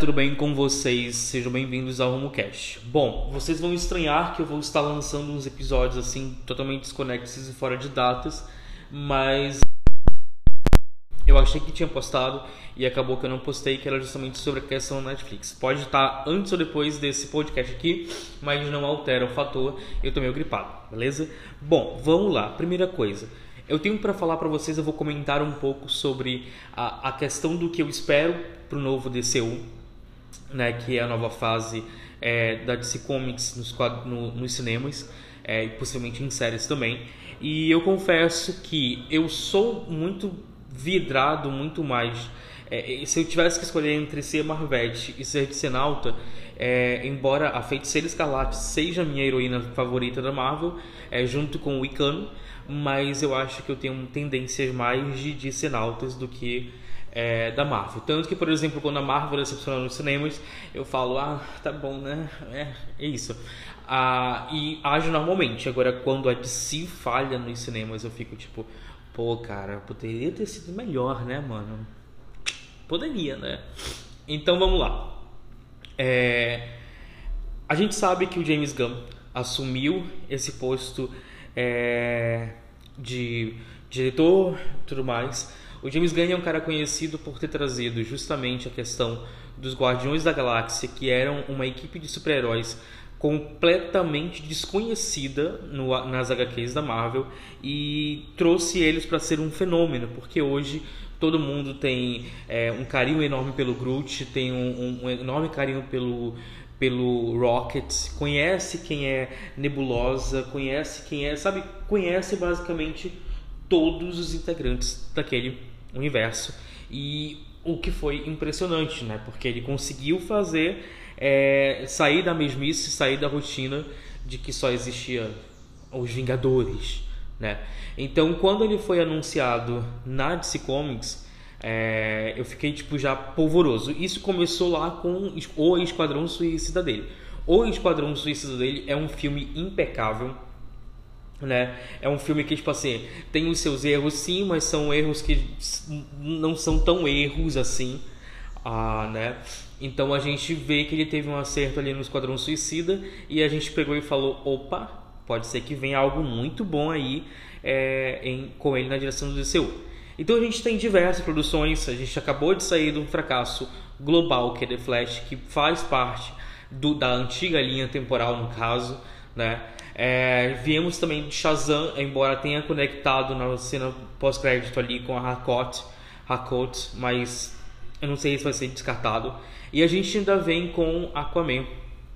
tudo bem com vocês? Sejam bem-vindos ao RumoCast. Bom, vocês vão estranhar que eu vou estar lançando uns episódios assim totalmente desconexos e fora de datas, mas eu achei que tinha postado e acabou que eu não postei, que era justamente sobre a questão da Netflix. Pode estar antes ou depois desse podcast aqui, mas não altera o fator, eu tô meio gripado, beleza? Bom, vamos lá. Primeira coisa, eu tenho para falar para vocês, eu vou comentar um pouco sobre a, a questão do que eu espero pro novo DCU, né, que é a nova fase é, da DC Comics nos, no, nos cinemas é, e possivelmente em séries também. E eu confesso que eu sou muito vidrado muito mais. É, se eu tivesse que escolher entre ser Marvete e ser Senalta, é, embora a Feiticeira Escarlate seja minha heroína favorita da Marvel, é, junto com o Wiccan, mas eu acho que eu tenho tendências mais de, de Senaltas do que é, da Marvel. Tanto que, por exemplo, quando a Marvel decepciona nos cinemas, eu falo, ah, tá bom, né? É, é isso. Ah, e ajo normalmente. Agora, quando a DC falha nos cinemas, eu fico tipo, Pô, cara, poderia ter sido melhor, né, mano? Poderia, né? Então vamos lá. É... A gente sabe que o James Gunn assumiu esse posto é... de diretor tudo mais. O James Gunn é um cara conhecido por ter trazido justamente a questão dos Guardiões da Galáxia, que eram uma equipe de super-heróis completamente desconhecida no, nas HQs da Marvel e trouxe eles para ser um fenômeno, porque hoje todo mundo tem é, um carinho enorme pelo Groot, tem um, um, enorme carinho pelo pelo Rocket, conhece quem é Nebulosa, conhece quem é, sabe, conhece basicamente todos os integrantes daquele universo e o que foi impressionante, né? Porque ele conseguiu fazer é, sair da mesmice, sair da rotina de que só existia os Vingadores, né? Então, quando ele foi anunciado na DC Comics, é, eu fiquei tipo já polvoroso. Isso começou lá com o Esquadrão Suicida dele. O Esquadrão Suicida dele é um filme impecável, né? É um filme que tipo assim tem os seus erros sim, mas são erros que não são tão erros assim, ah, né? Então a gente vê que ele teve um acerto ali no Esquadrão Suicida e a gente pegou e falou: opa, pode ser que venha algo muito bom aí é, em, com ele na direção do DCU. Então a gente tem diversas produções, a gente acabou de sair de um fracasso global que é The Flash, que faz parte do, da antiga linha temporal no caso, né? É, viemos também de Shazam, embora tenha conectado na cena pós-crédito ali com a Harcourt, Harcourt, mas eu não sei se vai ser descartado. E a gente ainda vem com Aquaman,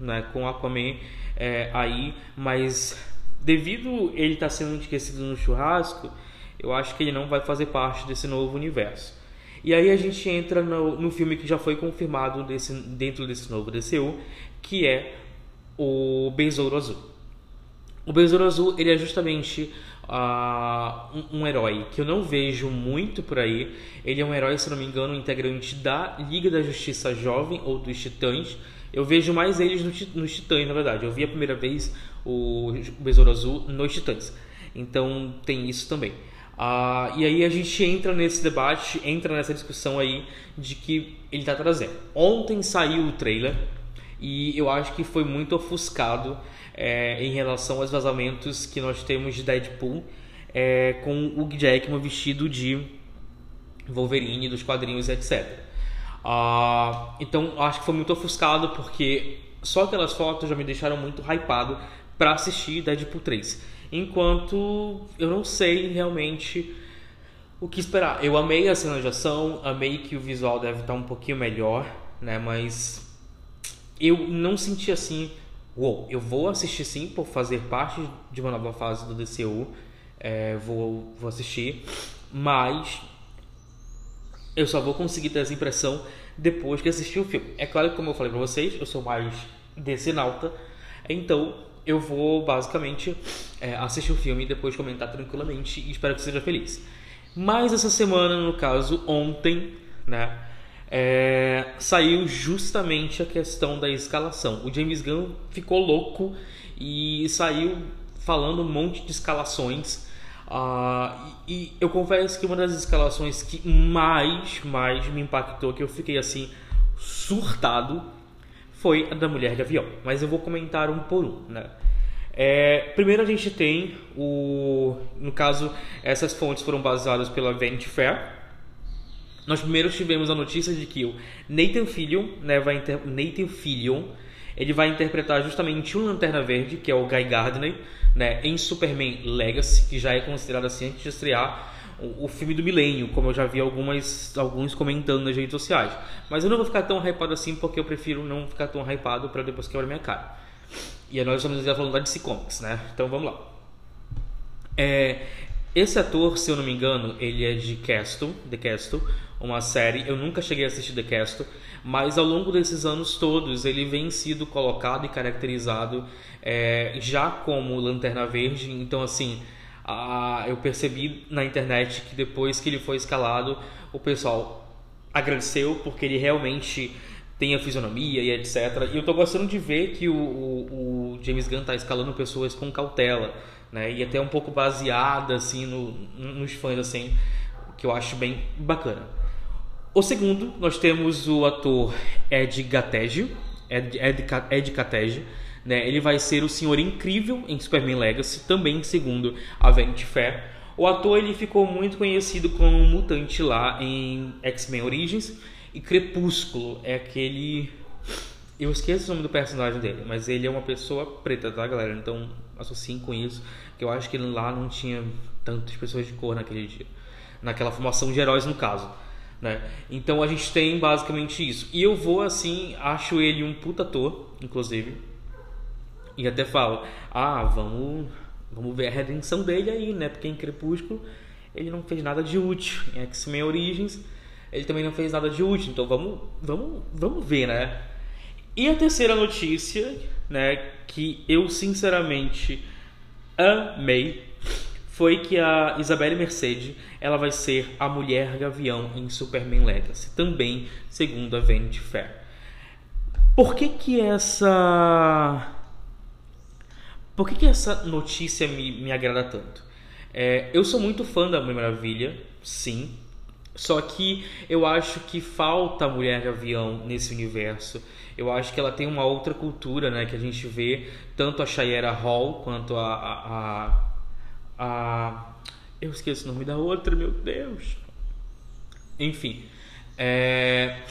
né? Com Aquaman é, aí, mas devido ele estar tá sendo esquecido no churrasco, eu acho que ele não vai fazer parte desse novo universo. E aí a gente entra no, no filme que já foi confirmado desse, dentro desse novo DCU, que é o Besouro Azul. O Besouro Azul ele é justamente uh, um, um, herói que eu não vejo muito por aí. Ele é um herói, se não me engano, integrante da Liga da Justiça Jovem ou dos Titãs. Eu vejo mais eles nos Titãs, na verdade. Eu vi a primeira vez o Besouro Azul nos Titãs. Então tem isso também. Uh, e aí a gente entra nesse debate, entra nessa discussão aí de que ele está trazendo. Ontem saiu o trailer e eu acho que foi muito ofuscado é, em relação aos vazamentos que nós temos de Deadpool é, com o Jackman vestido de Wolverine dos quadrinhos, etc. Ah, então acho que foi muito ofuscado porque só aquelas fotos já me deixaram muito hypado para assistir Deadpool 3. Enquanto eu não sei realmente o que esperar. Eu amei a cena de ação, amei que o visual deve estar um pouquinho melhor, né? Mas eu não senti assim Uou, eu vou assistir sim por fazer parte de uma nova fase do DCU. É, vou, vou assistir, mas eu só vou conseguir ter essa impressão depois que assistir o filme. É claro que, como eu falei pra vocês, eu sou mais DC nauta, então eu vou basicamente é, assistir o filme e depois comentar tranquilamente e espero que seja feliz. Mas essa semana, no caso, ontem, né? é, saiu justamente a questão da escalação. O James Gunn ficou louco e saiu falando um monte de escalações. Uh, e, eu confesso que uma das escalações que mais, mais me impactou, que eu fiquei assim surtado, foi a da Mulher de Avião. Mas eu vou comentar um por um, né? É, primeiro a gente tem o, no caso, essas fontes foram baseadas pela Vanity Fair. Nós primeiro tivemos a notícia de que o Nathan Fillion, né, vai inter... Nathan Fillion, ele vai interpretar justamente um Lanterna Verde, que é o Guy Gardner, né, em Superman Legacy, que já é considerado assim antes de estrear o, filme do milênio, como eu já vi algumas, alguns comentando nas redes sociais. Mas eu não vou ficar tão hypado assim porque eu prefiro não ficar tão hypado para depois quebrar minha cara. E nós estamos falando da DC Comics, né? Então vamos lá. É, esse ator, se eu não me engano, ele é de Castle, The Castle, uma série. Eu nunca cheguei a assistir The Castle, mas ao longo desses anos todos ele vem sido colocado e caracterizado é, já como Lanterna Verde. Então, assim, a, eu percebi na internet que depois que ele foi escalado, o pessoal agradeceu porque ele realmente tem a fisionomia e etc. E eu tô gostando de ver que o, o, o James Gunn tá escalando pessoas com cautela, né? E até um pouco baseada assim no, nos fãs assim, que eu acho bem bacana. O segundo, nós temos o ator Ed Gatege, Ed, Ed, Ed Catege, né? Ele vai ser o Senhor Incrível em Superman Legacy, também segundo a Vanity Fair. O ator ele ficou muito conhecido como mutante lá em X-Men Origins e Crepúsculo é aquele eu esqueço o nome do personagem dele, mas ele é uma pessoa preta, tá, galera? Então associem com isso, que eu acho que lá não tinha tantas pessoas de cor naquele dia, naquela formação de heróis no caso. Né? Então a gente tem basicamente isso. E eu vou assim, acho ele um puta ator, inclusive. E até falo, ah, vamos, vamos ver a redenção dele aí, né? Porque em Crepúsculo ele não fez nada de útil. Em X-Men Origins ele também não fez nada de útil. Então vamos, vamos, vamos ver, né? E a terceira notícia, né, que eu sinceramente amei foi que a Isabelle Mercedes ela vai ser a mulher gavião em Superman Legacy, também segundo a Vanity Fair. Por que que essa por que que essa notícia me, me agrada tanto? É, eu sou muito fã da Mulher Maravilha, sim. Só que eu acho que falta a Mulher Gavião nesse universo. Eu acho que ela tem uma outra cultura, né? Que a gente vê tanto a Shayera Hall quanto a, a, a a. Eu esqueço o nome da outra, meu Deus. Enfim. É,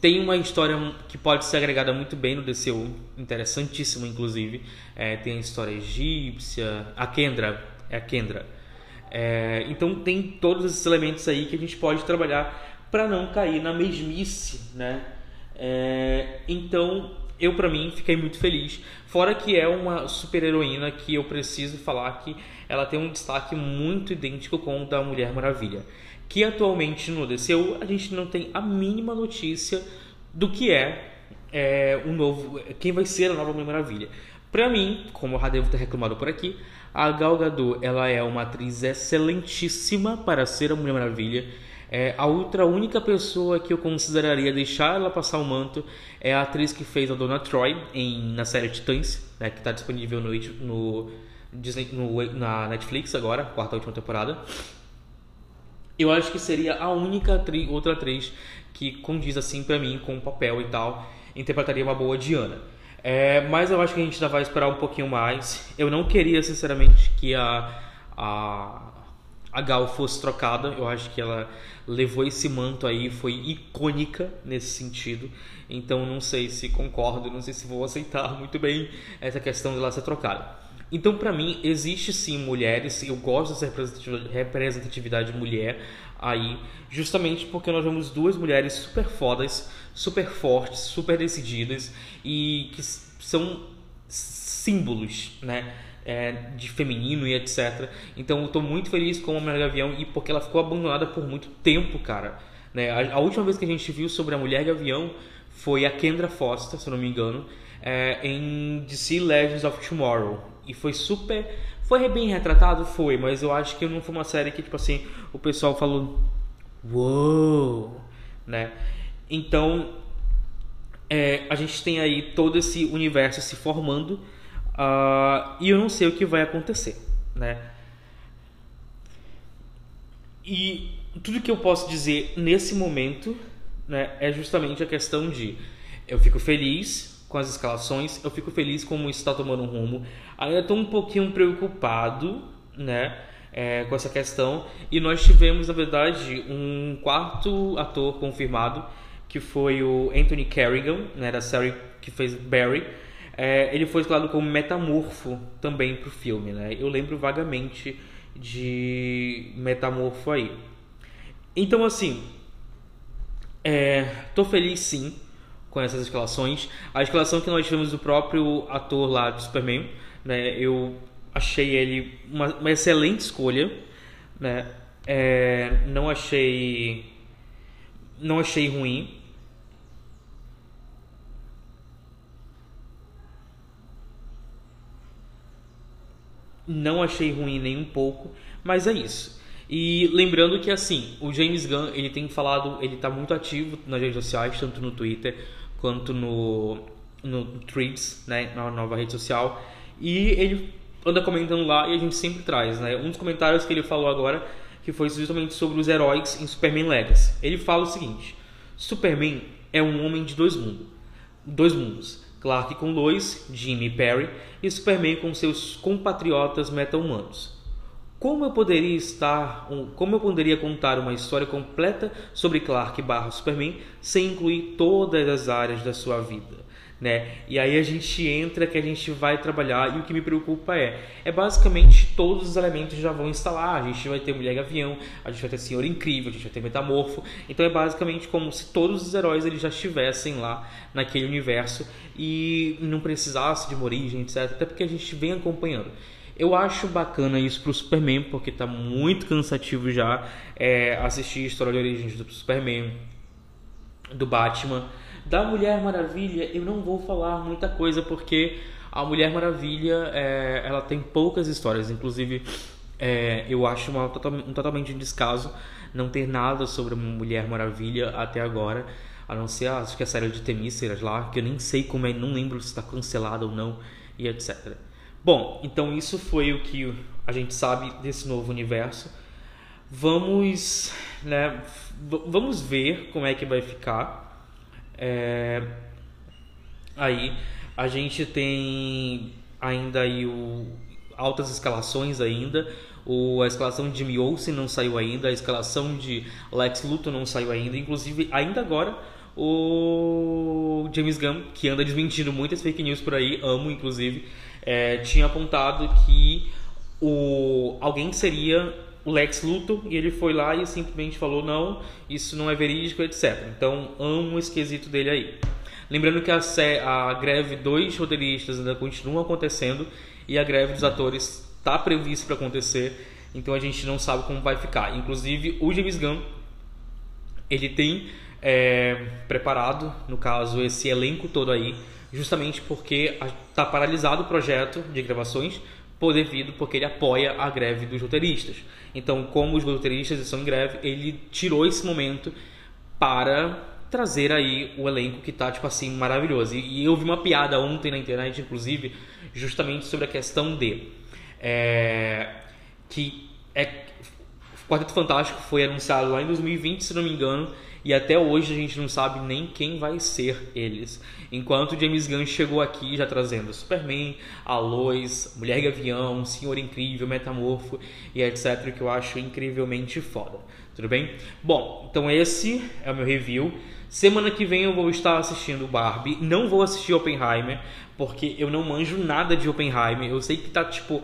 tem uma história que pode ser agregada muito bem no DCU, interessantíssima inclusive. É, tem a história egípcia, a Kendra, é a Kendra. É, então tem todos esses elementos aí que a gente pode trabalhar para não cair na mesmice, né? É, então eu para mim fiquei muito feliz. Fora que é uma super heroína que eu preciso falar que ela tem um destaque muito idêntico com o da Mulher Maravilha, que atualmente no DCU a gente não tem a mínima notícia do que é, é o novo, quem vai ser a nova Mulher Maravilha. Para mim, como eu já devo ter reclamado por aqui, a Gal Gadot ela é uma atriz excelentíssima para ser a Mulher Maravilha é, a outra única pessoa que eu consideraria deixar ela passar o manto é a atriz que fez a Dona Troy em, na série Titãs, né, que está disponível no, no, Disney, no, na Netflix agora, quarta última temporada. Eu acho que seria a única outra atriz que condiz assim para mim com o papel e tal, interpretaria uma boa Diana. É, mas eu acho que a gente ainda vai esperar um pouquinho mais. Eu não queria, sinceramente, que a, a a Gal fosse trocada. Eu acho que ela levou esse manto aí, foi icônica nesse sentido. Então não sei se concordo, não sei se vou aceitar muito bem essa questão de ela ser trocada. Então, para mim, existe sim mulheres, eu gosto dessa representatividade mulher aí, justamente porque nós vemos duas mulheres super fodas, super fortes, super decididas e que são símbolos, né? É, de feminino e etc. Então eu estou muito feliz com a Mulher Gavião e porque ela ficou abandonada por muito tempo, cara. Né? A, a, última vez que a gente viu sobre a Mulher Gavião foi a Kendra Foster, se não me engano, é, em DC Legends of Tomorrow. E foi super. Foi bem retratado? Foi, mas eu acho que não foi uma série que, tipo assim, o pessoal falou. Uou! Né? Então, é, a gente tem aí todo esse universo se formando Uh, e eu não sei o que vai acontecer, né? E tudo que eu posso dizer nesse momento né, é justamente a questão de eu fico feliz com as escalações, eu fico feliz como isso está tomando um rumo. Ainda estou um pouquinho preocupado, né? É, com essa questão. E nós tivemos, na verdade, um quarto ator confirmado, que foi o Anthony Carrigan, né, da série que fez Barry. É, ele foi escalado como metamorfo também para o filme. Né? Eu lembro vagamente de metamorfo aí. Então, assim, é, tô feliz sim com essas escalações. A escalação que nós tivemos do próprio ator lá do Superman, né, eu achei ele uma, uma excelente escolha, né? É, não achei não achei ruim. Não achei ruim nem um pouco, mas é isso. E lembrando que assim, o James Gunn, ele tem falado, ele está muito ativo nas redes sociais, tanto no Twitter quanto no no Threads, né, na nova rede social, e ele anda comentando lá e a gente sempre traz, né? Um dos comentários que ele falou agora que foi justamente sobre os heróis em Superman Legacy. Ele fala o seguinte: Superman é um homem de dois mundos, dois mundos. Clark com Lois, Jimmy e Perry, e Superman com seus compatriotas meta-humanos. Como eu poderia estar, como eu poderia contar uma história completa sobre Clark barra Superman sem incluir todas as áreas da sua vida? Né? E aí a gente entra que a gente vai trabalhar e o que me preocupa é, é basicamente todos os elementos já vão instalar. A gente vai ter Mulher Gavião, a gente vai ter Senhor Incrível, a gente vai ter Metamorfo. Então é basicamente como se todos os heróis eles já estivessem lá naquele universo e não precisasse de uma origem, etc. Até porque a gente vem acompanhando. Eu acho bacana isso pro Superman, porque tá muito cansativo já é, assistir a história de origens do Superman, do Batman. Da Mulher Maravilha eu não vou falar muita coisa porque a Mulher Maravilha é, ela tem poucas histórias, inclusive é, eu acho uma, um totalmente um descaso não ter nada sobre a Mulher Maravilha até agora, a não ser acho que a série de Temíceras lá, que eu nem sei como é, não lembro se está cancelada ou não e etc. Bom, então isso foi o que a gente sabe desse novo universo. Vamos, né, vamos ver como é que vai ficar. É, aí a gente tem ainda aí o, altas escalações ainda. O, a escalação de Jimmy Olsen não saiu ainda, a escalação de Lex Luthor não saiu ainda. Inclusive, ainda agora, o James Gunn, que anda desmentindo muitas fake news por aí, amo inclusive, é, tinha apontado que o, alguém seria o Lex Luthor e ele foi lá e simplesmente falou não, isso não é verídico, etc. Então amo esse quesito dele aí. Lembrando que a, a greve dos roteiristas ainda continua acontecendo e a greve dos atores está prevista para acontecer, então a gente não sabe como vai ficar. Inclusive o James Gunn ele tem é, preparado, no caso, esse elenco todo aí, justamente porque está paralisado o projeto de gravações por devido porque ele apoia a greve dos roteiristas. Então, como os roteiristas estão em greve, ele tirou esse momento para trazer aí o elenco que tá, tipo assim, maravilhoso. E, e eu vi uma piada ontem na internet, inclusive, justamente sobre a questão de... É, que é, Quarteto Fantástico foi anunciado lá em 2020, se não me engano, e até hoje a gente não sabe nem quem vai ser eles. Enquanto James Gunn chegou aqui já trazendo Superman, a Lois, Mulher Gavião, Senhor Incrível, Metamorfo e etc, que eu acho incrivelmente foda. Tudo bem? Bom, então esse é o meu review. Semana que vem eu vou estar assistindo Barbie. Não vou assistir Oppenheimer, porque eu não manjo nada de Oppenheimer. Eu sei que tá tipo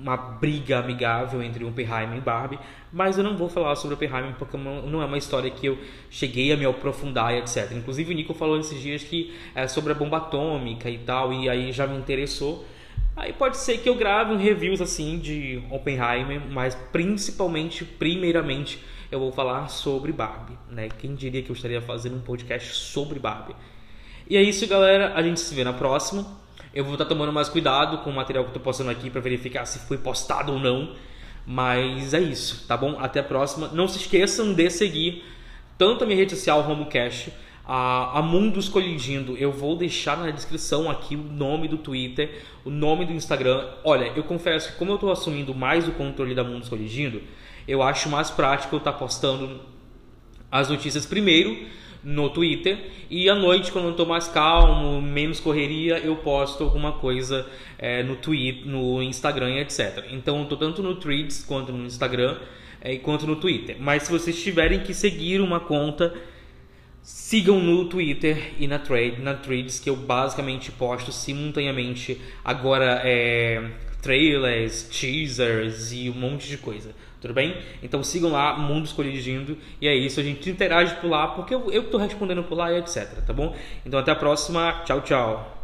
uma briga amigável entre Oppenheimer e Barbie, mas eu não vou falar sobre Oppenheimer porque não é uma história que eu cheguei a me aprofundar e etc. Inclusive o Nico falou esses dias que é sobre a bomba atômica e tal, e aí já me interessou. Aí pode ser que eu grave um reviews assim de Oppenheimer, mas principalmente, primeiramente, eu vou falar sobre Barbie, né? Quem diria que eu estaria fazendo um podcast sobre Barbie? E é isso, galera. A gente se vê na próxima. Eu vou estar tomando mais cuidado com o material que eu estou postando aqui para verificar se foi postado ou não. Mas é isso, tá bom? Até a próxima. Não se esqueçam de seguir tanto a minha rede social, RomoCast, a, a Mundos Colidindo. Eu vou deixar na descrição aqui o nome do Twitter, o nome do Instagram. Olha, eu confesso que como eu estou assumindo mais o controle da Mundos Colidindo, eu acho mais prático eu estar tá postando as notícias primeiro no Twitter e à noite quando eu estou mais calmo, menos correria, eu posto alguma coisa é, no Twitter, no Instagram, etc. Então eu estou tanto no Threads quanto no Instagram é, quanto no Twitter. Mas se vocês tiverem que seguir uma conta, sigam no Twitter e na Thread, na Threads que eu basicamente posto simultaneamente agora é, trailers, teasers e um monte de coisa. Tudo bem? Então sigam lá, Mundos Colidindo. E é isso, a gente interage por lá, porque eu, eu tô respondendo por lá e etc. Tá bom? Então até a próxima. Tchau, tchau.